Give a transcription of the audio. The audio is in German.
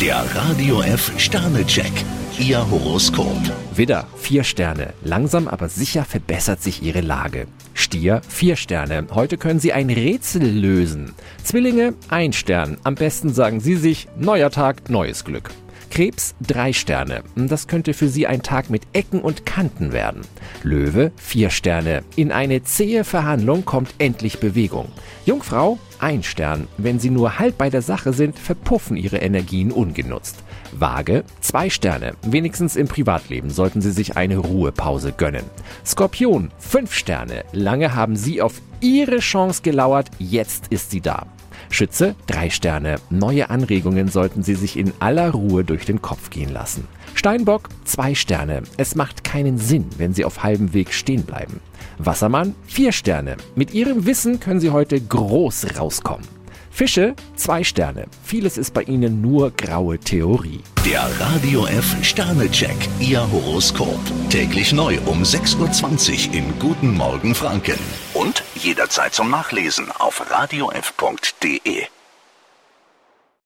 Der Radio F Sternecheck. Ihr Horoskop. Widder, vier Sterne. Langsam aber sicher verbessert sich Ihre Lage. Stier, vier Sterne. Heute können Sie ein Rätsel lösen. Zwillinge, ein Stern. Am besten sagen Sie sich, neuer Tag, neues Glück. Krebs, drei Sterne. Das könnte für Sie ein Tag mit Ecken und Kanten werden. Löwe, vier Sterne. In eine zähe Verhandlung kommt endlich Bewegung. Jungfrau, ein Stern. Wenn Sie nur halb bei der Sache sind, verpuffen Ihre Energien ungenutzt. Waage, zwei Sterne. Wenigstens im Privatleben sollten Sie sich eine Ruhepause gönnen. Skorpion, fünf Sterne. Lange haben Sie auf Ihre Chance gelauert, jetzt ist sie da. Schütze, drei Sterne. Neue Anregungen sollten Sie sich in aller Ruhe durch den Kopf gehen lassen. Steinbock, zwei Sterne. Es macht keinen Sinn, wenn Sie auf halbem Weg stehen bleiben. Wassermann, vier Sterne. Mit Ihrem Wissen können Sie heute groß rauskommen. Fische, zwei Sterne. Vieles ist bei Ihnen nur graue Theorie. Der Radio F Sternecheck. Ihr Horoskop. Täglich neu um 6.20 Uhr in Guten Morgen Franken. Und jederzeit zum Nachlesen auf radiof.de.